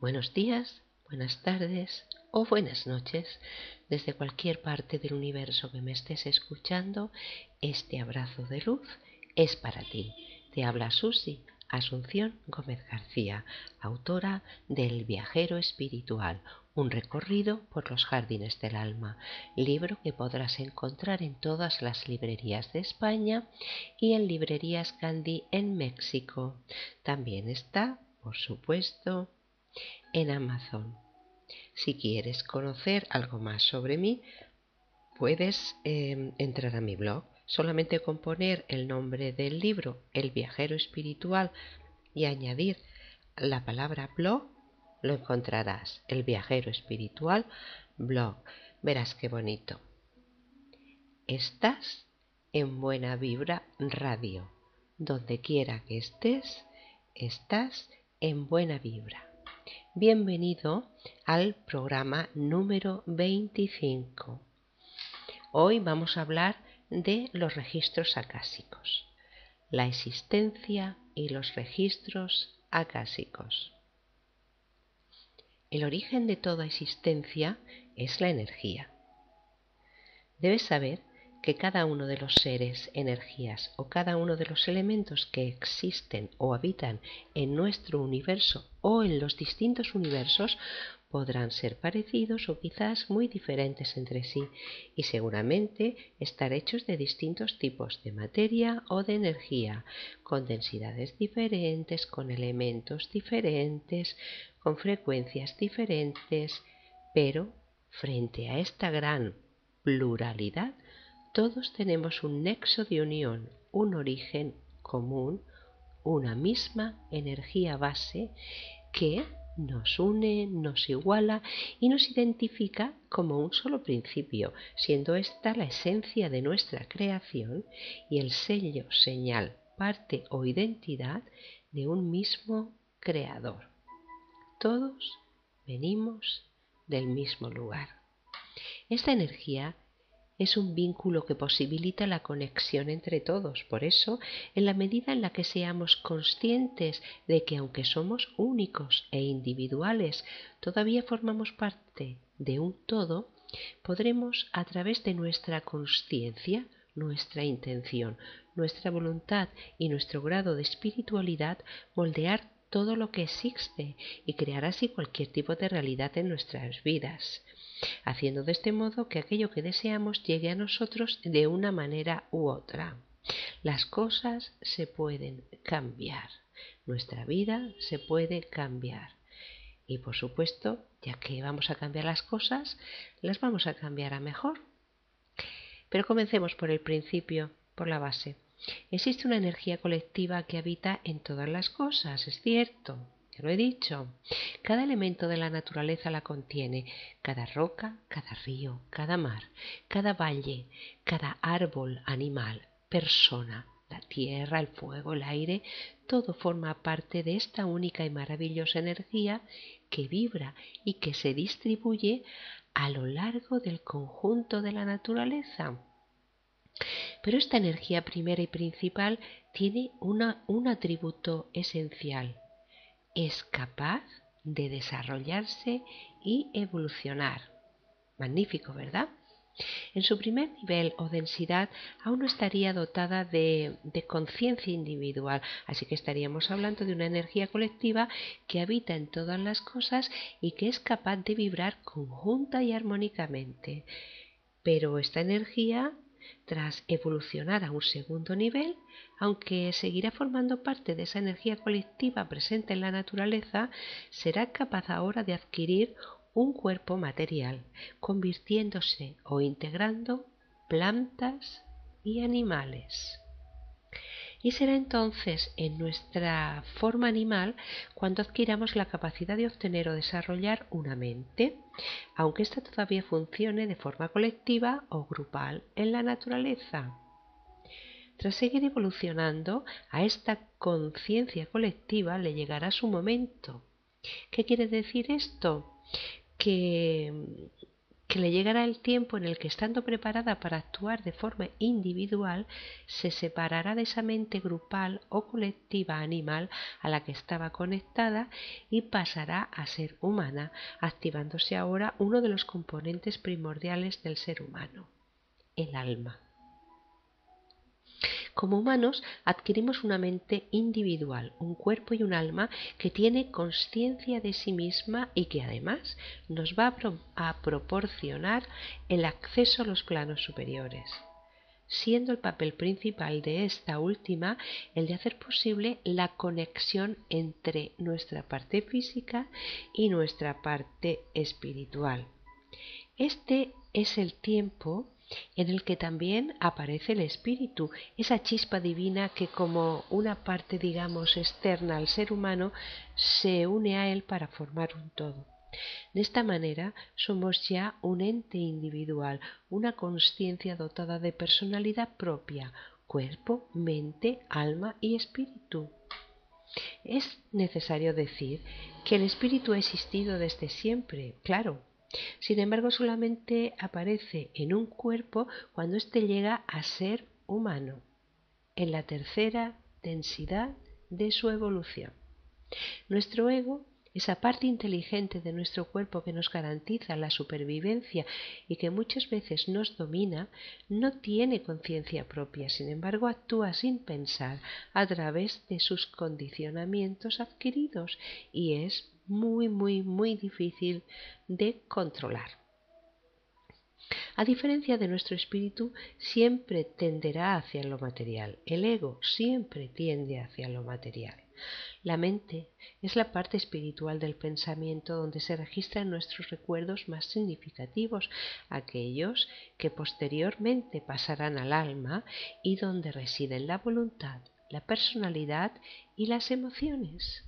Buenos días, buenas tardes o buenas noches desde cualquier parte del universo que me estés escuchando. Este abrazo de luz es para ti. Te habla Susi Asunción Gómez García, autora del Viajero Espiritual, un recorrido por los jardines del alma, libro que podrás encontrar en todas las librerías de España y en librerías Gandhi en México. También está, por supuesto, en Amazon. Si quieres conocer algo más sobre mí, puedes em, entrar a mi blog. Solamente con poner el nombre del libro, El viajero espiritual, y añadir la palabra blog, lo encontrarás. El viajero espiritual blog. Verás qué bonito. Estás en Buena Vibra Radio. Donde quiera que estés, estás en Buena Vibra. Bienvenido al programa número 25. Hoy vamos a hablar de los registros acásicos, la existencia y los registros acásicos. El origen de toda existencia es la energía. Debes saber que cada uno de los seres, energías o cada uno de los elementos que existen o habitan en nuestro universo o en los distintos universos podrán ser parecidos o quizás muy diferentes entre sí y seguramente estar hechos de distintos tipos de materia o de energía, con densidades diferentes, con elementos diferentes, con frecuencias diferentes, pero frente a esta gran pluralidad todos tenemos un nexo de unión, un origen común, una misma energía base que nos une, nos iguala y nos identifica como un solo principio, siendo esta la esencia de nuestra creación y el sello, señal, parte o identidad de un mismo creador. Todos venimos del mismo lugar. Esta energía es un vínculo que posibilita la conexión entre todos. Por eso, en la medida en la que seamos conscientes de que aunque somos únicos e individuales, todavía formamos parte de un todo, podremos a través de nuestra conciencia, nuestra intención, nuestra voluntad y nuestro grado de espiritualidad moldear todo lo que existe y crear así cualquier tipo de realidad en nuestras vidas haciendo de este modo que aquello que deseamos llegue a nosotros de una manera u otra. Las cosas se pueden cambiar, nuestra vida se puede cambiar. Y por supuesto, ya que vamos a cambiar las cosas, las vamos a cambiar a mejor. Pero comencemos por el principio, por la base. Existe una energía colectiva que habita en todas las cosas, es cierto, lo he dicho. Cada elemento de la naturaleza la contiene, cada roca, cada río, cada mar, cada valle, cada árbol, animal, persona, la tierra, el fuego, el aire, todo forma parte de esta única y maravillosa energía que vibra y que se distribuye a lo largo del conjunto de la naturaleza. Pero esta energía primera y principal tiene un atributo esencial, es capaz de desarrollarse y evolucionar. Magnífico, ¿verdad? En su primer nivel o densidad aún no estaría dotada de, conciencia individual, así que estaríamos hablando de una energía colectiva que habita en todas las cosas y que es capaz de vibrar conjunta y armónicamente. Pero esta energía tras evolucionar a un segundo nivel, aunque seguirá formando parte de esa energía colectiva presente en la naturaleza, será capaz ahora de adquirir un cuerpo material, convirtiéndose o integrando plantas y animales. Y será entonces en nuestra forma animal cuando adquiramos la capacidad de obtener o desarrollar una mente, aunque ésta todavía funcione de forma colectiva o grupal en la naturaleza. Tras seguir evolucionando, a esta conciencia colectiva le llegará su momento. ¿Qué quiere decir esto? Que que le llegará el tiempo en el que estando preparada para actuar de forma individual, se separará de esa mente grupal o colectiva animal a la que estaba conectada y pasará a ser humana, activándose ahora uno de los componentes primordiales del ser humano, el alma. Como humanos adquirimos una mente individual, un cuerpo y un alma que tiene conciencia de sí misma y que además nos va a, proporcionar el acceso a los planos superiores siendo el papel principal de esta última el de hacer posible la conexión entre nuestra parte física y nuestra parte espiritual. Este es el tiempo en el que también aparece el espíritu, esa chispa divina que como una parte, digamos, externa al ser humano, se une a él para formar un todo. De esta manera somos ya un ente individual, una conciencia dotada de personalidad propia, cuerpo, mente, alma y espíritu. Es necesario decir que el espíritu ha existido desde siempre, claro, sin embargo, solamente aparece en un cuerpo cuando éste llega a ser humano, en la tercera densidad de su evolución. Nuestro ego, esa parte inteligente de nuestro cuerpo que nos garantiza la supervivencia y que muchas veces nos domina, no tiene conciencia propia, sin embargo actúa sin pensar a través de sus condicionamientos adquiridos y es muy, muy, muy difícil de controlar. A diferencia de nuestro espíritu, siempre tenderá hacia lo material. El ego siempre tiende hacia lo material. La mente es la parte espiritual del pensamiento donde se registran nuestros recuerdos más significativos, aquellos que posteriormente pasarán al alma y donde residen la voluntad, la personalidad y las emociones.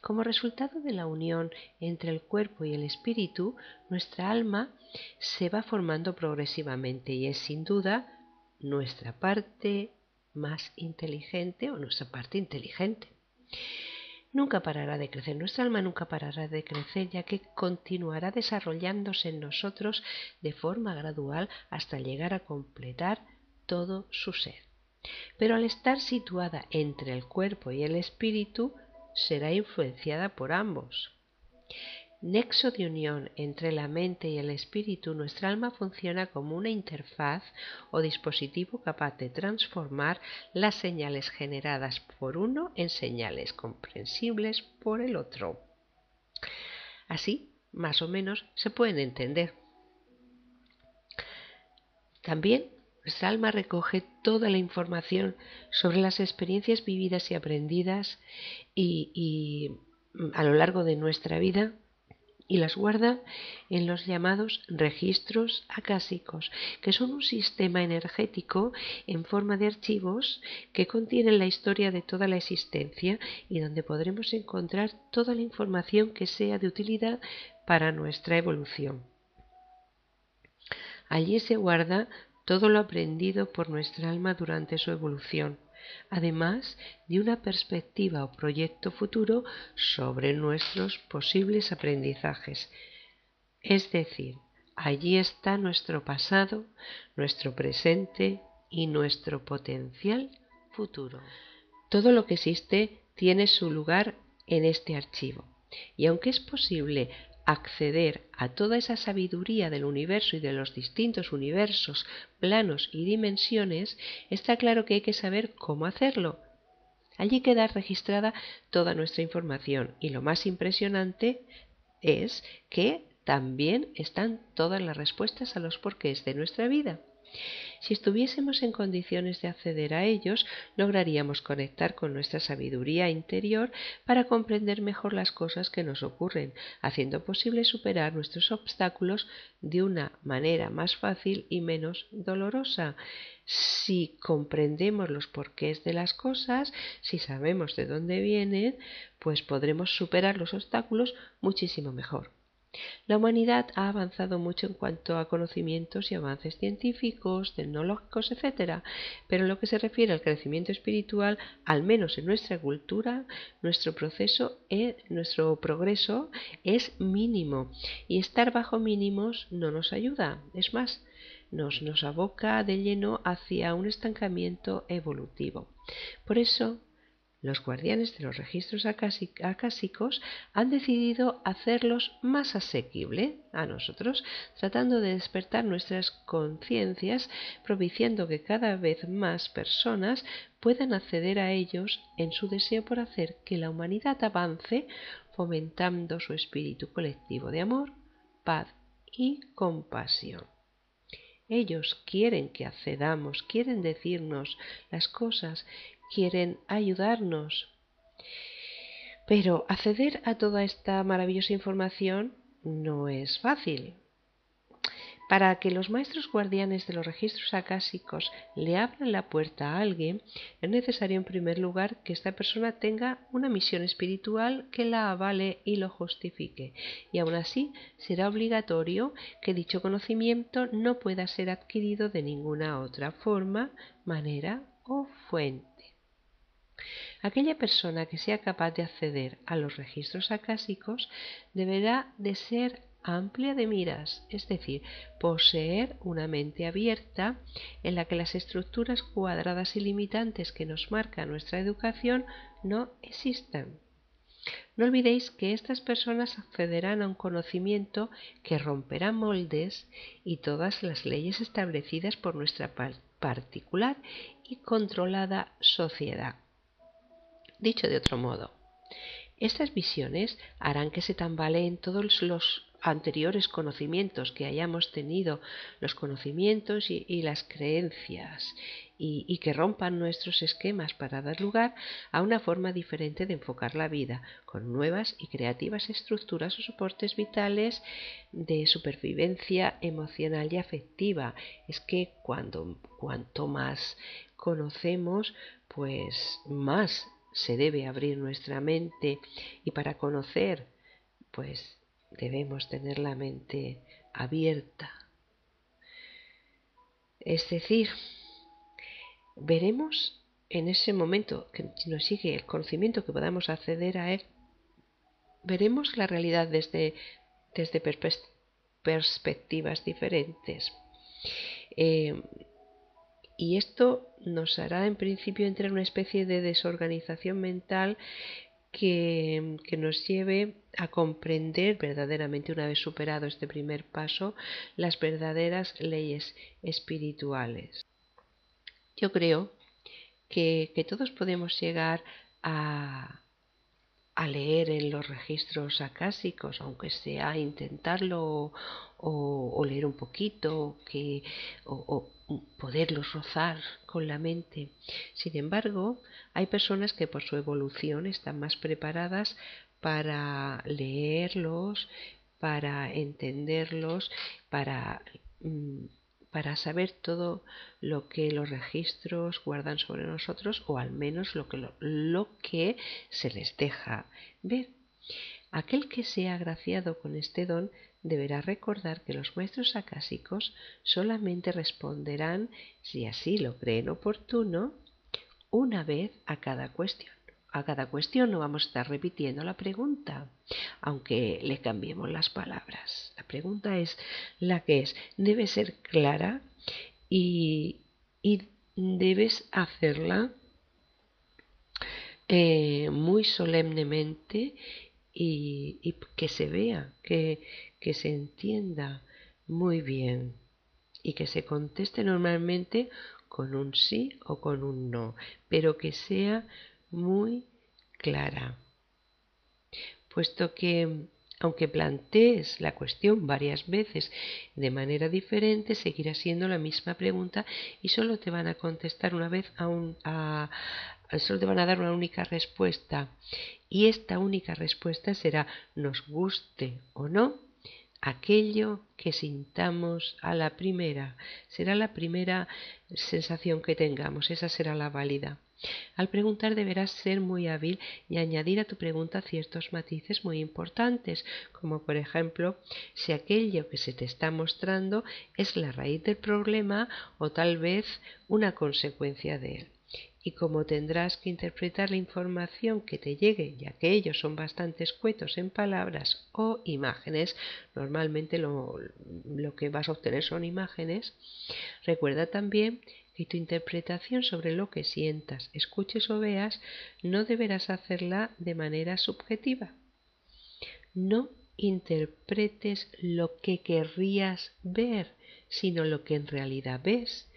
Como resultado de la unión entre el cuerpo y el espíritu, nuestra alma se va formando progresivamente y es sin duda nuestra parte más inteligente o nuestra parte inteligente. Nunca parará de crecer, nuestra alma nunca parará de crecer, ya que continuará desarrollándose en nosotros de forma gradual hasta llegar a completar todo su ser. Pero al estar situada entre el cuerpo y el espíritu, será influenciada por ambos. Nexo de unión entre la mente y el espíritu, nuestra alma funciona como una interfaz o dispositivo capaz de transformar las señales generadas por uno en señales comprensibles por el otro. Así, más o menos, se pueden entender. También nuestra alma recoge toda la información sobre las experiencias vividas y aprendidas y, a lo largo de nuestra vida y las guarda en los llamados registros acásicos, que son un sistema energético en forma de archivos que contienen la historia de toda la existencia y donde podremos encontrar toda la información que sea de utilidad para nuestra evolución. Allí se guarda todo lo aprendido por nuestra alma durante su evolución, además de una perspectiva o proyecto futuro sobre nuestros posibles aprendizajes. Es decir, allí está nuestro pasado, nuestro presente y nuestro potencial futuro. Todo lo que existe tiene su lugar en este archivo. Y aunque es posible acceder a toda esa sabiduría del universo y de los distintos universos, planos y dimensiones, está claro que hay que saber cómo hacerlo. Allí queda registrada toda nuestra información y lo más impresionante es que también están todas las respuestas a los porqués de nuestra vida. Si estuviésemos en condiciones de acceder a ellos, lograríamos conectar con nuestra sabiduría interior para comprender mejor las cosas que nos ocurren, haciendo posible superar nuestros obstáculos de una manera más fácil y menos dolorosa. Si comprendemos los porqués de las cosas, si sabemos de dónde vienen, pues podremos superar los obstáculos muchísimo mejor. La humanidad ha avanzado mucho en cuanto a conocimientos y avances científicos, tecnológicos, etc. Pero en lo que se refiere al crecimiento espiritual, al menos en nuestra cultura, nuestro proceso, nuestro progreso es mínimo. Y estar bajo mínimos no nos ayuda. Es más, nos, nos aboca de lleno hacia un estancamiento evolutivo. Por eso, los guardianes de los registros acásicos han decidido hacerlos más asequibles a nosotros, tratando de despertar nuestras conciencias, propiciando que cada vez más personas puedan acceder a ellos en su deseo por hacer que la humanidad avance, fomentando su espíritu colectivo de amor, paz y compasión. Ellos quieren que accedamos, quieren decirnos las cosas quieren ayudarnos. Pero acceder a toda esta maravillosa información no es fácil. Para que los maestros guardianes de los registros acásicos le abran la puerta a alguien, es necesario en primer lugar que esta persona tenga una misión espiritual que la avale y lo justifique. Y aún así será obligatorio que dicho conocimiento no pueda ser adquirido de ninguna otra forma, manera o fuente. Aquella persona que sea capaz de acceder a los registros acásicos deberá de ser amplia de miras, es decir, poseer una mente abierta en la que las estructuras cuadradas y limitantes que nos marca nuestra educación no existan. No olvidéis que estas personas accederán a un conocimiento que romperá moldes y todas las leyes establecidas por nuestra particular y controlada sociedad. Dicho de otro modo, estas visiones harán que se tambaleen todos los anteriores conocimientos que hayamos tenido, los conocimientos y, las creencias, y, que rompan nuestros esquemas para dar lugar a una forma diferente de enfocar la vida, con nuevas y creativas estructuras o soportes vitales de supervivencia emocional y afectiva. Es que cuando cuanto más conocemos, pues más se debe abrir nuestra mente y para conocer, pues debemos tener la mente abierta. Es decir, veremos en ese momento que nos sigue el conocimiento que podamos acceder a él, veremos la realidad desde, desde perspectivas diferentes. Eh, y esto nos hará en principio entrar en una especie de desorganización mental que, nos lleve a comprender verdaderamente, una vez superado este primer paso, las verdaderas leyes espirituales. Yo creo que, todos podemos llegar a, a leer en los registros acásicos, aunque sea intentarlo o, leer un poquito, que, o, poderlos rozar con la mente. Sin embargo, hay personas que por su evolución están más preparadas para leerlos, para entenderlos, para, mm, para saber todo lo que los registros guardan sobre nosotros o al menos lo que, lo que se les deja ver. Aquel que sea agraciado con este don deberá recordar que los maestros acásicos solamente responderán, si así lo creen oportuno, una vez a cada cuestión. A cada cuestión no vamos a estar repitiendo la pregunta, aunque le cambiemos las palabras. La pregunta es la que es, debe ser clara y, debes hacerla eh, muy solemnemente y, que se vea, que, que se entienda muy bien y que se conteste normalmente con un sí o con un no, pero que sea muy clara. Puesto que, aunque plantees la cuestión varias veces de manera diferente, seguirá siendo la misma pregunta y solo te van a contestar una vez a, un, a, solo te van a dar una única respuesta. Y esta única respuesta será nos guste o no aquello que sintamos a la primera. Será la primera sensación que tengamos esa será la válida. Al preguntar deberás ser muy hábil y añadir a tu pregunta ciertos matices muy importantes, como por ejemplo si aquello que se te está mostrando es la raíz del problema o tal vez una consecuencia de él y como tendrás que interpretar la información que te llegue, ya que ellos son bastante escuetos en palabras o imágenes, normalmente lo, que vas a obtener son imágenes, recuerda también que tu interpretación sobre lo que sientas, escuches o veas no deberás hacerla de manera subjetiva. No interpretes lo que querrías ver, sino lo que en realidad ves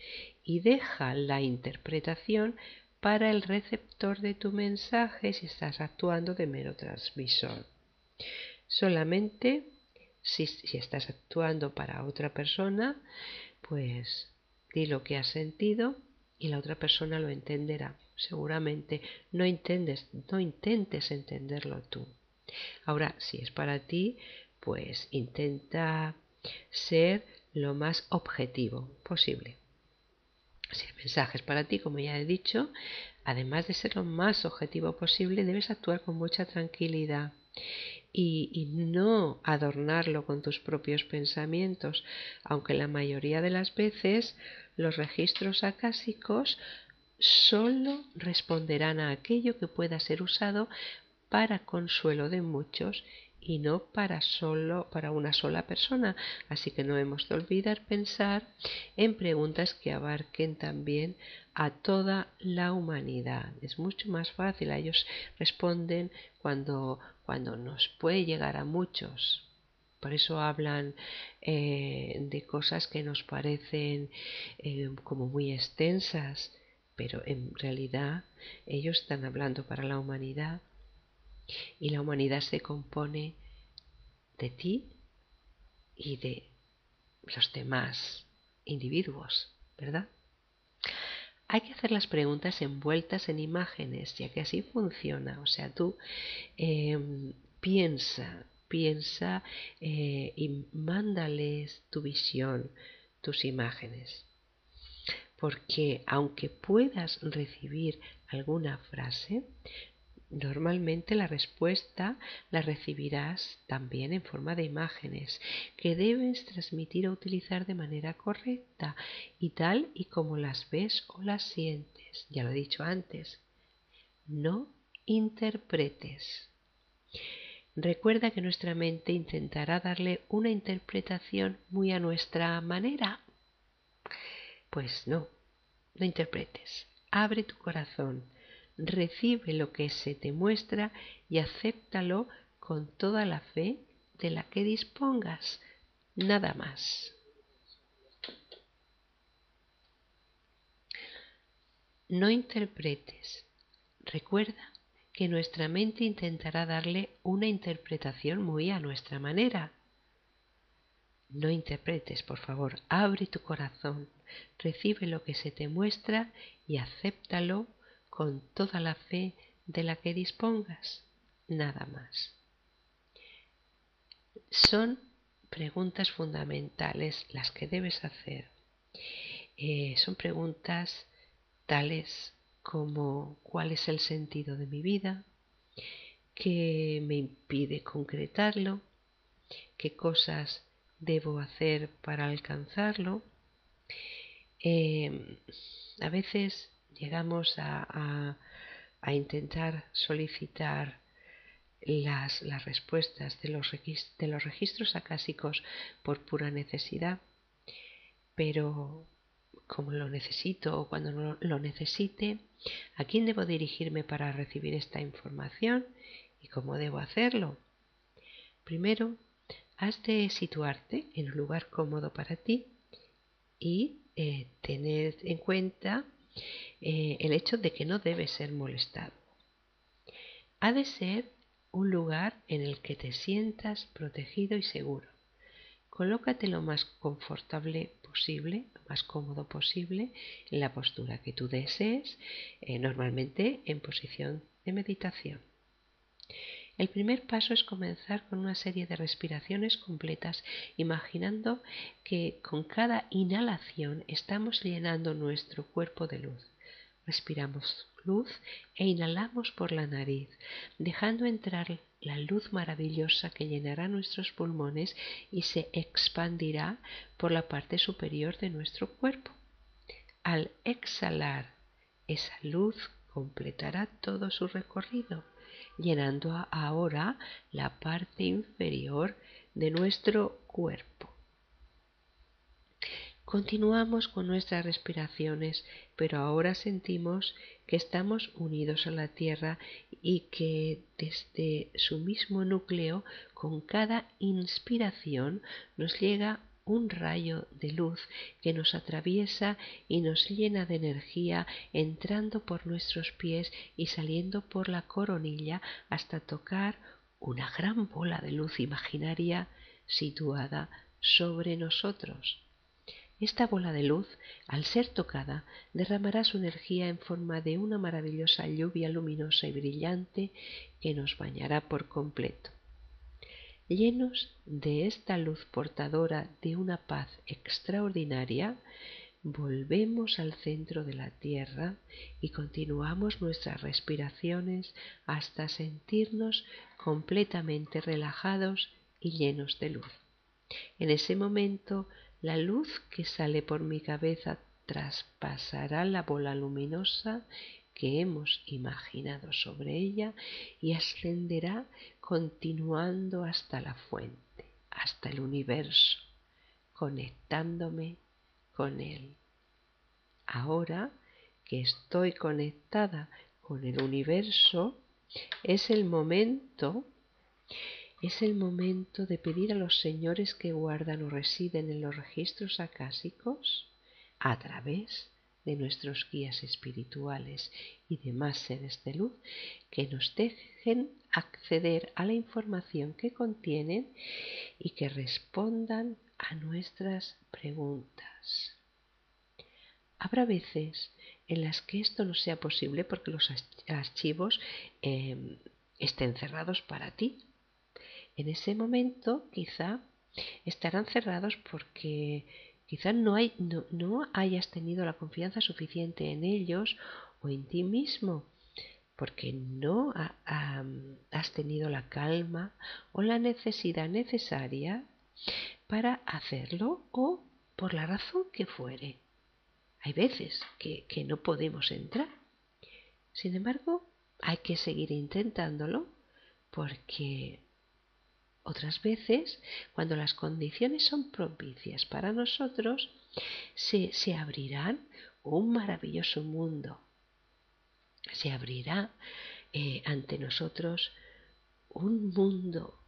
y deja la interpretación para el receptor de tu mensaje si estás actuando de mero transmisor. Solamente si, estás actuando para otra persona, pues di lo que has sentido y la otra persona lo entenderá. Seguramente no, no intentes entenderlo tú. Ahora, si es para ti, pues intenta ser lo más objetivo posible. Si el mensaje es para ti, como ya he dicho, además de ser lo más objetivo posible, debes actuar con mucha tranquilidad y, no adornarlo con tus propios pensamientos, aunque la mayoría de las veces los registros acásicos solo responderán a aquello que pueda ser usado para consuelo de muchos y no para solo para una sola persona. Así que no hemos de olvidar pensar en preguntas que abarquen también a toda la humanidad. Es mucho más fácil ellos responden cuando cuando nos puede llegar a muchos. Por eso hablan eh, de cosas que nos parecen eh, como muy extensas pero en realidad ellos están hablando para la humanidad y la humanidad se compone de ti y de los demás individuos, ¿verdad? Hay que hacer las preguntas envueltas en imágenes, ya que así funciona. O sea, tú em, piensa, piensa eh, y mándales tu visión, tus imágenes. Porque aunque puedas recibir alguna frase, Normalmente la respuesta la recibirás también en forma de imágenes que debes transmitir o utilizar de manera correcta y tal y como las ves o las sientes. Ya lo he dicho antes. No interpretes. Recuerda que nuestra mente intentará darle una interpretación muy a nuestra manera. Pues no, no interpretes. Abre tu corazón recibe lo que se te muestra y acéptalo con toda la fe de la que dispongas, nada más. No interpretes. Recuerda que nuestra mente intentará darle una interpretación muy a nuestra manera. No interpretes, por favor, abre tu corazón, recibe lo que se te muestra y acéptalo con toda la fe de la que dispongas, nada más. Son preguntas fundamentales las que debes hacer. Eh, son preguntas tales como cuál es el sentido de mi vida, qué me impide concretarlo, qué cosas debo hacer para alcanzarlo. Eh, a veces llegamos a, intentar solicitar las, respuestas de los, de los registros acásicos por pura necesidad, pero como lo necesito o cuando lo necesite, a quién debo dirigirme para recibir esta información y cómo debo hacerlo. Primero, has de situarte en un lugar cómodo para ti y eh, tener en cuenta eh, el hecho de que no debe ser molestado. Ha de ser un lugar en el que te sientas protegido y seguro. Colócate lo más confortable posible, lo más cómodo posible, en la postura que tú desees, eh, normalmente en posición de meditación. El primer paso es comenzar con una serie de respiraciones completas, imaginando que con cada inhalación estamos llenando nuestro cuerpo de luz. Respiramos luz e inhalamos por la nariz, dejando entrar la luz maravillosa que llenará nuestros pulmones y se expandirá por la parte superior de nuestro cuerpo. Al exhalar, esa luz completará todo su recorrido, llenando ahora la parte inferior de nuestro cuerpo. Continuamos con nuestras respiraciones, pero ahora sentimos que estamos unidos a la Tierra y que desde su mismo núcleo, con cada inspiración, nos llega un rayo de luz que nos atraviesa y nos llena de energía entrando por nuestros pies y saliendo por la coronilla hasta tocar una gran bola de luz imaginaria situada sobre nosotros. Esta bola de luz, al ser tocada, derramará su energía en forma de una maravillosa lluvia luminosa y brillante que nos bañará por completo. Llenos de esta luz portadora de una paz extraordinaria, volvemos al centro de la Tierra y continuamos nuestras respiraciones hasta sentirnos completamente relajados y llenos de luz. En ese momento la luz que sale por mi cabeza traspasará la bola luminosa que hemos imaginado sobre ella y ascenderá continuando hasta la fuente, hasta el universo, conectándome con él. Ahora que estoy conectada con el universo, es el momento es el momento de pedir a los señores que guardan o residen en los registros acásicos a través de nuestros guías espirituales y demás seres de luz que nos dejen acceder a la información que contienen y que respondan a nuestras preguntas. Habrá veces en las que esto no sea posible porque los archivos eh, estén cerrados para ti en ese momento quizá estarán cerrados porque quizá no, hay, no, hayas tenido la confianza suficiente en ellos o en ti mismo porque no has tenido la calma o la necesidad necesaria para hacerlo o por la razón que fuere. Hay veces que, que no podemos entrar. Sin embargo, hay que seguir intentándolo porque otras veces, cuando las condiciones son propicias para nosotros, se, se abrirán un maravilloso mundo. Se abrirá eh, ante nosotros un mundo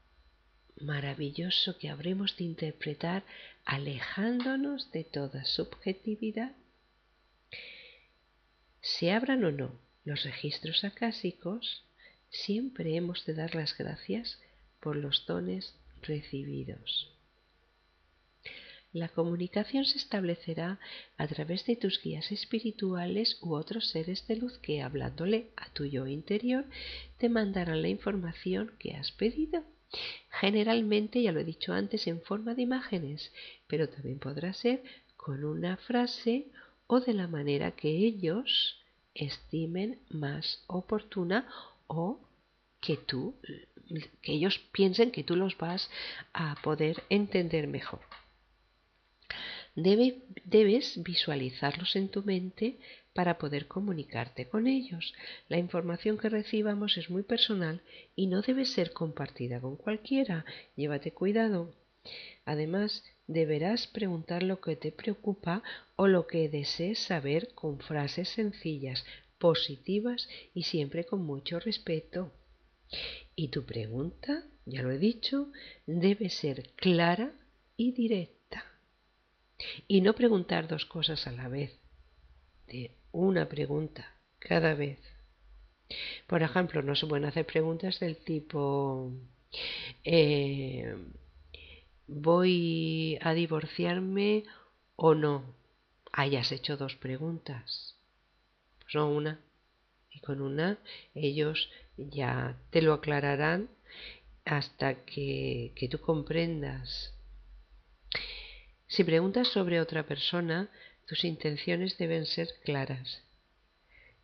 maravilloso que habremos de interpretar alejándonos de toda subjetividad. Se abran o no los registros acásicos, siempre hemos de dar las gracias por los dones recibidos. La comunicación se establecerá a través de tus guías espirituales u otros seres de luz que, hablándole a tu yo interior, te mandarán la información que has pedido. Generalmente, ya lo he dicho antes, en forma de imágenes, pero también podrá ser con una frase o de la manera que ellos estimen más oportuna o que tú que ellos piensen que tú los vas a poder entender mejor. debes visualizarlos en tu mente para poder comunicarte con ellos. La información que recibamos es muy personal y no debe ser compartida con cualquiera. Llévate cuidado. Además, deberás preguntar lo que te preocupa o lo que desees saber con frases sencillas, positivas y siempre con mucho respeto. Y tu pregunta, ya lo he dicho, debe ser clara y directa. Y no preguntar dos cosas a la vez, de una pregunta cada vez. Por ejemplo, no se pueden hacer preguntas del tipo, eh, ¿voy a divorciarme o no? Hayas hecho dos preguntas. Pues no una. Y con una ellos ya te lo aclararán hasta que, que tú comprendas. Si preguntas sobre otra persona, tus intenciones deben ser claras.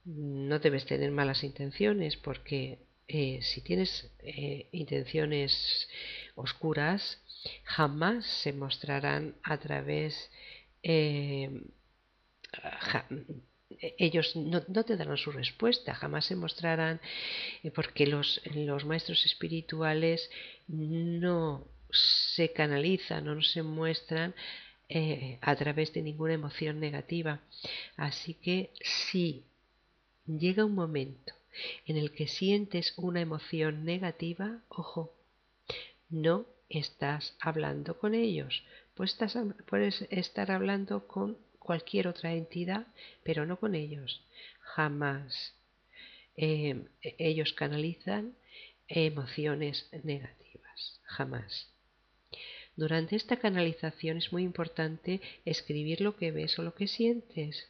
no debes tener malas intenciones porque eh, si tienes eh, intenciones oscuras, jamás se mostrarán a través... Eh, ellos no, te darán su respuesta, jamás se mostrarán, porque los, los maestros espirituales no se canalizan no se muestran a través de ninguna emoción negativa. Así que si llega un momento en el que sientes una emoción negativa, ojo, no estás hablando con ellos. Pues estás, puedes estar hablando con cualquier otra entidad, pero no con ellos. Jamás. Eh, ellos canalizan emociones negativas. Jamás. Durante esta canalización es muy importante escribir lo que ves o lo que sientes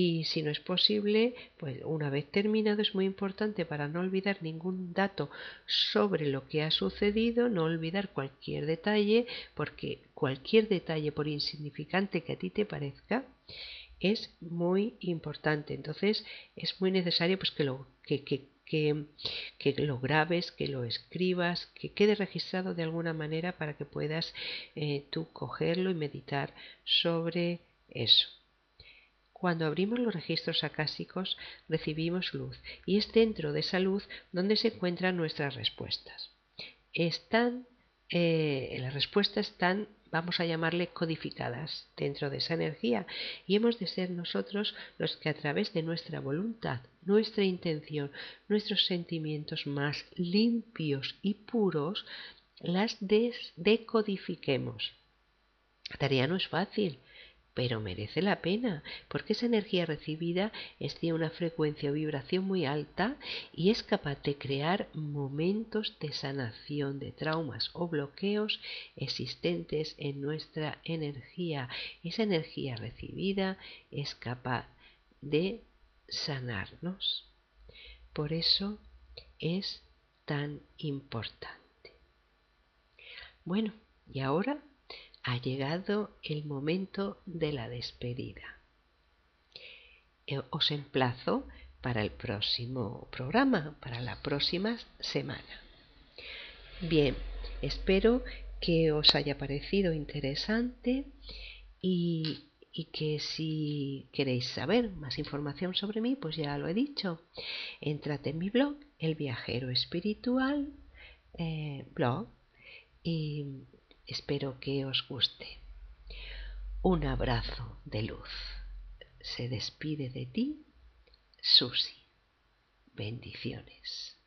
y si no es posible, pues una vez terminado es muy importante para no olvidar ningún dato sobre lo que ha sucedido, no olvidar cualquier detalle, porque cualquier detalle, por insignificante que a ti te parezca, es muy importante. Entonces es muy necesario pues, que, lo, que, que, que, lo grabes, que lo escribas, que quede registrado de alguna manera para que puedas eh, tú cogerlo y meditar sobre eso. Cuando abrimos los registros acásicos recibimos luz y es dentro de esa luz donde se encuentran nuestras respuestas. Están, eh, las respuestas están, vamos a llamarle, codificadas dentro de esa energía y hemos de ser nosotros los que a través de nuestra voluntad, nuestra intención, nuestros sentimientos más limpios y puros, las decodifiquemos. La tarea no es fácil, pero merece la pena, porque esa energía recibida es de una frecuencia o vibración muy alta y es capaz de crear momentos de sanación de traumas o bloqueos existentes en nuestra energía. Esa energía recibida es capaz de sanarnos. Por eso es tan importante. Bueno, y ahora ha llegado el momento de la despedida. Eh, os emplazo para el próximo programa, para la próxima semana. Bien, espero que os haya parecido interesante y, que si queréis saber más información sobre mí, pues ya lo he dicho, entrad en mi blog, El Viajero Espiritual, eh, blog, y Espero que os guste. Un abrazo de luz. Se despide de ti, Susi. Bendiciones.